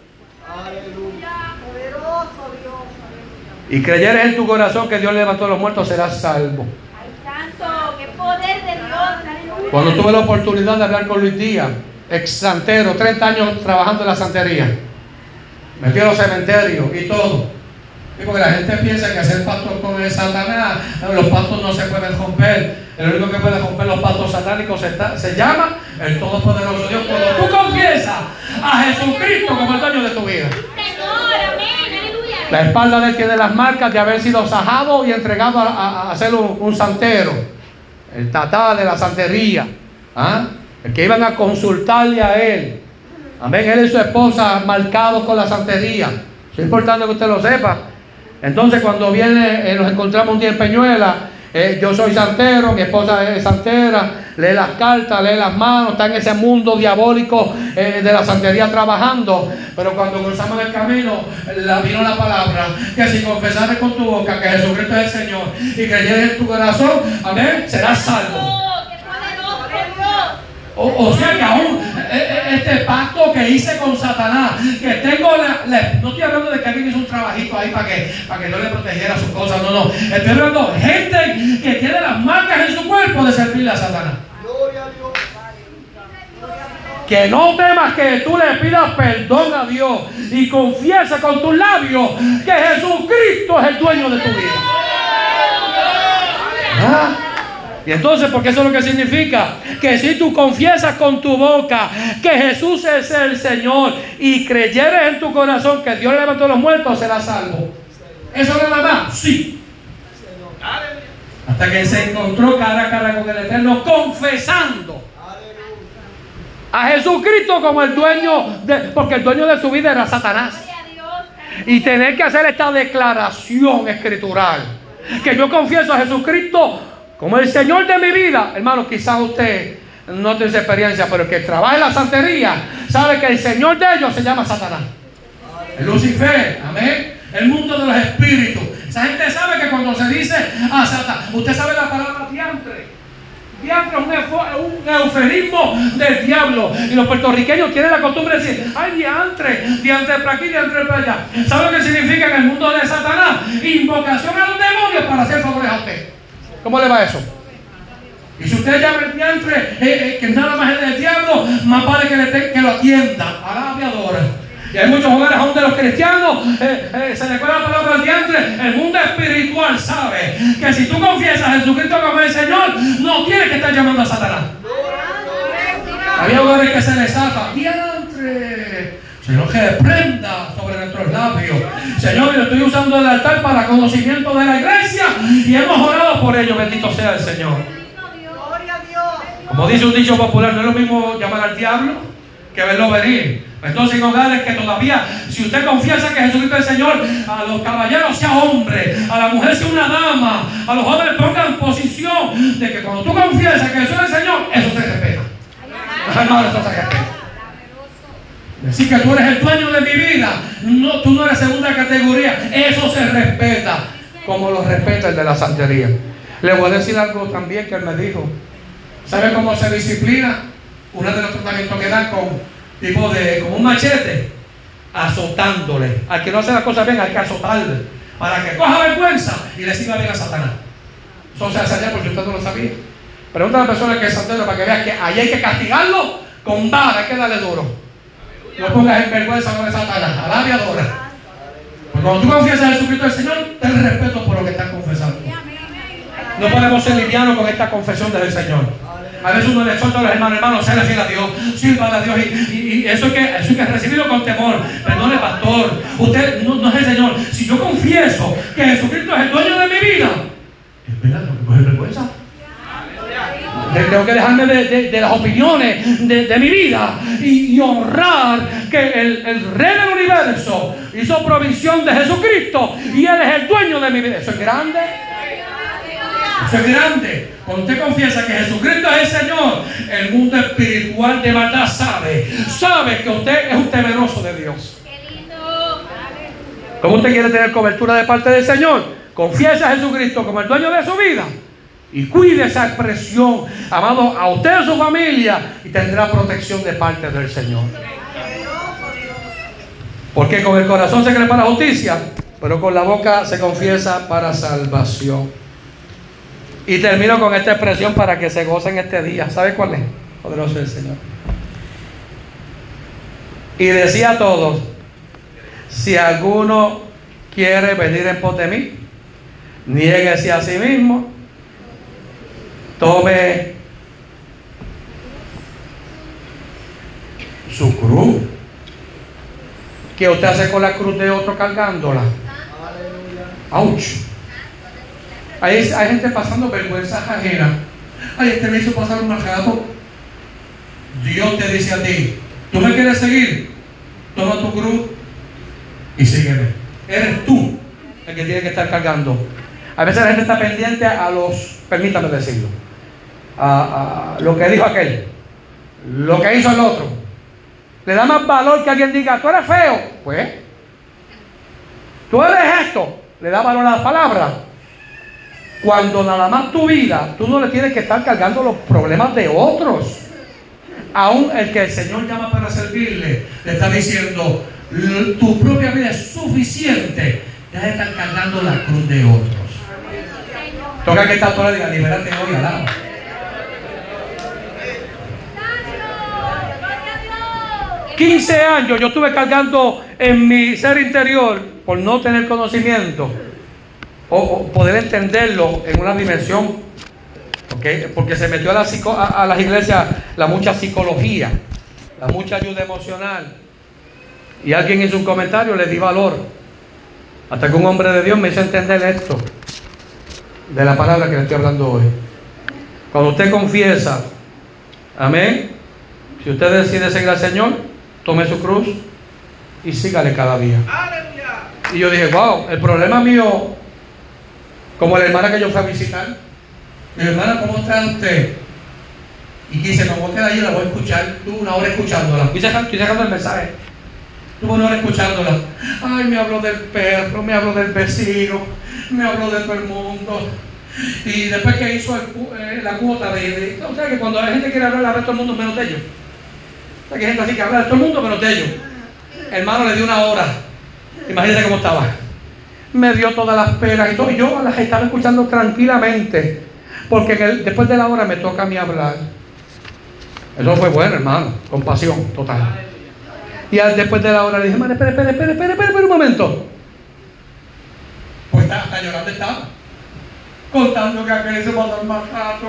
[SPEAKER 1] Aleluya. Poderoso Dios. Y creyeres en tu corazón que Dios levantó a los muertos, serás salvo. Cuando tuve la oportunidad de hablar con Luis Díaz, ex santero, 30 años trabajando en la santería, metí a los cementerios y todo. Y porque la gente piensa que hacer pactos con el Satanás, los pactos no se pueden romper. El único que puede romper los pactos satánicos se, llama el Todopoderoso Dios. Cuando tú confiesas a Jesucristo como el dueño de tu vida. La espalda de él tiene las marcas de haber sido sajado y entregado a, ser un santero el tatá de la santería, ¿ah? el que iban a consultarle a él. Amén, él y su esposa marcados con la santería. Es importante que usted lo sepa. Entonces cuando viene, eh, nos encontramos un día en Peñuela, eh, yo soy santero, mi esposa es santera, lee las cartas, lee las manos, está en ese mundo diabólico eh, de la santería trabajando. Pero cuando cruzamos el camino, vino la palabra, que si confesares con tu boca que Jesucristo es el Señor y creyeres en tu corazón, amén, serás salvo. O, o, sea que aún este pacto que hice con Satanás, que tengo la, no estoy hablando de que alguien hizo un trabajito ahí para que, para que no le protegiera sus cosas, no, no. Estoy hablando de gente que tiene las marcas en su cuerpo de servirle a Satanás. Gloria a Dios. Que no temas que tú le pidas perdón a Dios y confiesa con tus labios que Jesucristo es el dueño de tu vida. ¿Ah? Y entonces, porque eso es lo que significa, que si tú confiesas con tu boca que Jesús es el Señor y creyeres en tu corazón que Dios levantó a los muertos, serás salvo. ¿Eso es nada más? Sí. Hasta que se encontró cara a cara con el Eterno, confesando a Jesucristo como el dueño, de, porque el dueño de su vida era Satanás. Y tener que hacer esta declaración escritural, que yo confieso a Jesucristo como el Señor de mi vida, hermano, quizás usted no tiene experiencia, pero el que trabaja en la santería sabe que el Señor de ellos se llama Satanás. Lucifer, amén. El mundo de los espíritus. Esa gente sabe que cuando se dice a Satanás, usted sabe la palabra diantre. Diantre es un, eufemismo del diablo. Y los puertorriqueños tienen la costumbre de decir, ay, diantre, diantre para aquí, diantre para allá. ¿Sabe lo que significa en el mundo de Satanás? Invocación a los demonios para hacer favores a usted. ¿Cómo le va eso? Y si usted llama el diantre, eh, eh, que nada más es del diablo, más vale que, le que lo atienda. Y adora. Y hay muchos hogares aún de los cristianos, eh, se le cuela la palabra al diantre. El mundo espiritual sabe que si tú confiesas a Jesucristo como el Señor, no tienes que estar llamando a Satanás. Había hogares que se les zafa, diantre. Señor, que prenda sobre nuestros labios. Señor, yo estoy usando el altar para conocimiento de la iglesia y hemos orado por ello. Bendito sea el Señor. Como dice un dicho popular, no es lo mismo llamar al diablo que verlo venir. Entonces, en hogares que todavía, si usted confiesa que Jesucristo es el Señor, a los caballeros sea hombre, a la mujer sea una dama, a los jóvenes pongan posición de que cuando tú confiesas que Jesús es el Señor, eso se respeta. Eso se respeta. Decir que tú eres el dueño de mi vida, tú no eres segunda categoría, eso se respeta, como lo respeta el de la santería. Le voy a decir algo también que él me dijo. ¿Sabe cómo se disciplina? Uno de los tratamientos que dan con tipo de, como un machete. azotándole. Al que no hace las cosas bien hay que azotarle. Para que coja vergüenza y le siga bien a Satanás. Eso se hace allá porque usted no lo sabía. Pregunta a la persona que es santero para que vea que ahí hay que castigarlo con vara, hay que darle duro. No pongas en vergüenza con Satanás, alabia adora. Porque cuando tú confiesas en Jesucristo el Señor, ten respeto por lo que estás confesando. No podemos ser livianos con esta confesión del Señor. A veces uno le suelta a los hermanos, hermanos, le fiel a Dios, sirva a Dios. Y, eso, es que, eso es que recibirlo con temor. Perdone, pastor. Usted no, es el Señor. Si yo confieso que Jesucristo es el dueño de mi vida, es verdad, no me vergüenza. Tengo que dejarme de, las opiniones de, mi vida y, honrar que el, rey del universo hizo provisión de Jesucristo y Él es el dueño de mi vida. Eso es grande. Eso es grande. Cuando usted confiesa que Jesucristo es el Señor, el mundo espiritual de verdad sabe. Sabe que usted es un temeroso de Dios. ¿Cómo usted quiere tener cobertura de parte del Señor? Confiesa a Jesucristo como el dueño de su vida. Y cuide esa expresión, amado, a usted y a su familia, y tendrá protección de parte del Señor. Porque con el corazón se cree para justicia, pero con la boca se confiesa para salvación. Y termino con esta expresión para que se gocen este día. ¿Sabe cuál es? Poderoso el Señor. Y decía a todos, si alguno quiere venir en pos de mí, niéguese a sí mismo, tome su cruz. ¿Qué usted hace con la cruz de otro cargándola? ¡Auch! Hay, hay gente pasando vergüenza ajena. Ay, este me hizo pasar un mal Dios te dice a ti, ¿tú me quieres seguir? Toma tu cruz y sígueme. Eres tú el que tiene que estar cargando. A veces la gente está pendiente a los, permítame decirlo, a, lo que dijo aquel, lo que hizo el otro. Le da más valor que alguien diga, tú eres feo. Pues, tú eres esto. Le da valor a las palabras. Cuando nada más tu vida, tú no le tienes que estar cargando los problemas de otros. Aún el que el Señor llama para servirle, le está diciendo, tu propia vida es suficiente. Deja de estar cargando la cruz de otros. Toca que esta autora diga, liberate hoy, alaba. 15 años yo estuve cargando en mi ser interior por no tener conocimiento o, poder entenderlo en una dimensión, porque se metió a, a, las iglesias la mucha psicología, la mucha ayuda emocional. Y alguien hizo un comentario, le di valor. Hasta que un hombre de Dios me hizo entender esto, de la palabra que le estoy hablando hoy. Cuando usted confiesa, amén, si usted decide seguir al Señor, tome su cruz y sígale cada día. Y yo dije, wow, el problema mío como la hermana que yo fui a visitar. Mi hermana, ¿cómo está usted? Y dice, no, vos ahí, la voy a escuchar. Tú una hora escuchándola. Estoy sacando, el mensaje. Tú una hora escuchándola. Ay, me habló del perro, me habló del vecino, me habló de todo el mundo. Y después que hizo eh, la cuota de, O sea, que cuando la gente quiere hablar, habla de todo el mundo menos de ellos. Hay gente así que habla de todo el mundo menos de ellos. hermano le dio una hora. Imagínate cómo estaba me dio todas las penas y todo. Y yo las estaba escuchando tranquilamente, porque después de la hora me toca a mí hablar. Eso fue bueno, hermano, compasión total. Y después de la hora le dije, hermano, espera, espera, espera, espera, espera, un momento. Pues está, llorando, estaba. Contando que aquel se va a dar más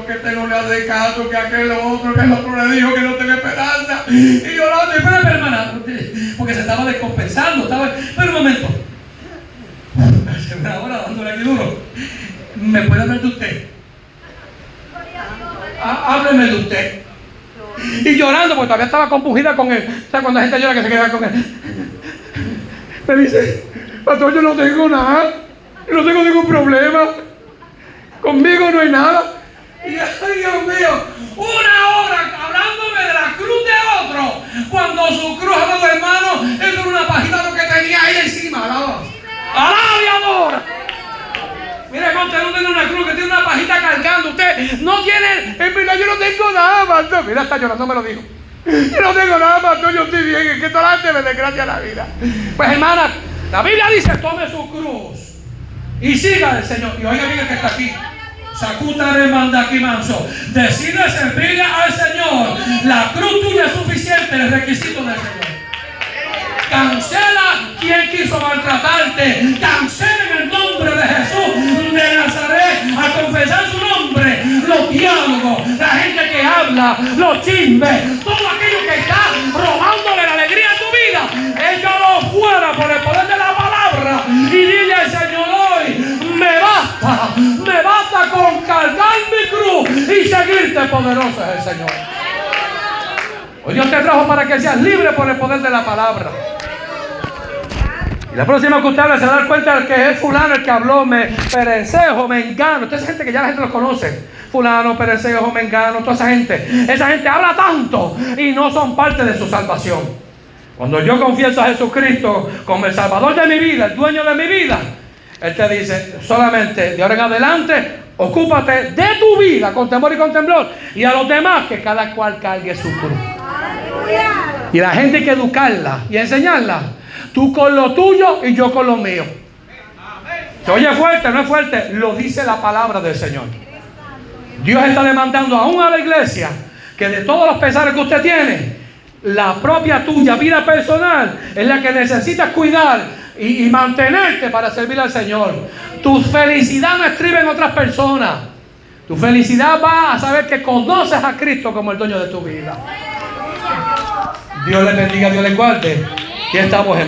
[SPEAKER 1] que este no le hace caso, que aquel otro, que el otro le dijo que no tenía esperanza. Y llorando, espera, espera, hermana, porque se estaba descompensando. Estaba, pero un momento ahora dándole aquí duro. ¿Me puede hablar de usted? Ah, hábleme de usted. Y llorando, porque todavía estaba compungida con él. ¿Sabes cuando la gente llora que se queda con él? Me dice, pastor, yo no tengo nada. Yo no tengo ningún problema. Conmigo no hay nada. Y Dios mío, una hora hablándome de la cruz de otro. Cuando su cruz, amado hermano, eso era una página lo que tenía ahí encima. ¡Alaba Mira, usted no tiene una cruz, que tiene una pajita cargando. Usted no tiene, en verdad yo no tengo nada, Mira, está llorando, me lo dijo. Yo no tengo nada más, yo estoy bien, es que toda la gente me desgracia la vida. Pues hermana, la Biblia dice, tome su cruz y siga al Señor. Y oiga bien que está aquí. Sacuta de manda aquí manso. Decide servirle al Señor. La cruz tuya es suficiente, el requisito del Señor. Cancela quien quiso maltratarte. Cancela en el nombre de Jesús de Nazaret a confesar su nombre. Los diálogos, la gente que habla, los chismes, todo aquello que está robándole la alegría a tu vida. Échalo fuera por el poder de la palabra y dile al Señor me basta, con cargar mi cruz y seguirte poderoso es el Señor. Hoy Dios te trajo para que seas libre por el poder de la palabra. Y la próxima que usted se cuenta de que es fulano el que habló, me perencejo, me engano. Esa gente que ya la gente los conoce. Fulano, perencejo, me engano, toda esa gente. Esa gente habla tanto y no son parte de su salvación. Cuando yo confieso a Jesucristo como el Salvador de mi vida, el dueño de mi vida, Él te dice solamente de ahora en adelante, ocúpate de tu vida con temor y con temblor. Y a los demás que cada cual cargue su cruz. Y la gente hay que educarla y enseñarla. Tú con lo tuyo y yo con lo mío. ¿Se oye fuerte? ¿No es fuerte? Lo dice la palabra del Señor. Dios está demandando aún a la iglesia que de todos los pesares que usted tiene, la propia tuya, vida personal, es la que necesitas cuidar y, mantenerte para servir al Señor. Tu felicidad no escribe en otras personas. Tu felicidad va a saber que conoces a Cristo como el dueño de tu vida. Dios le bendiga, Dios le guarde. Y estamos en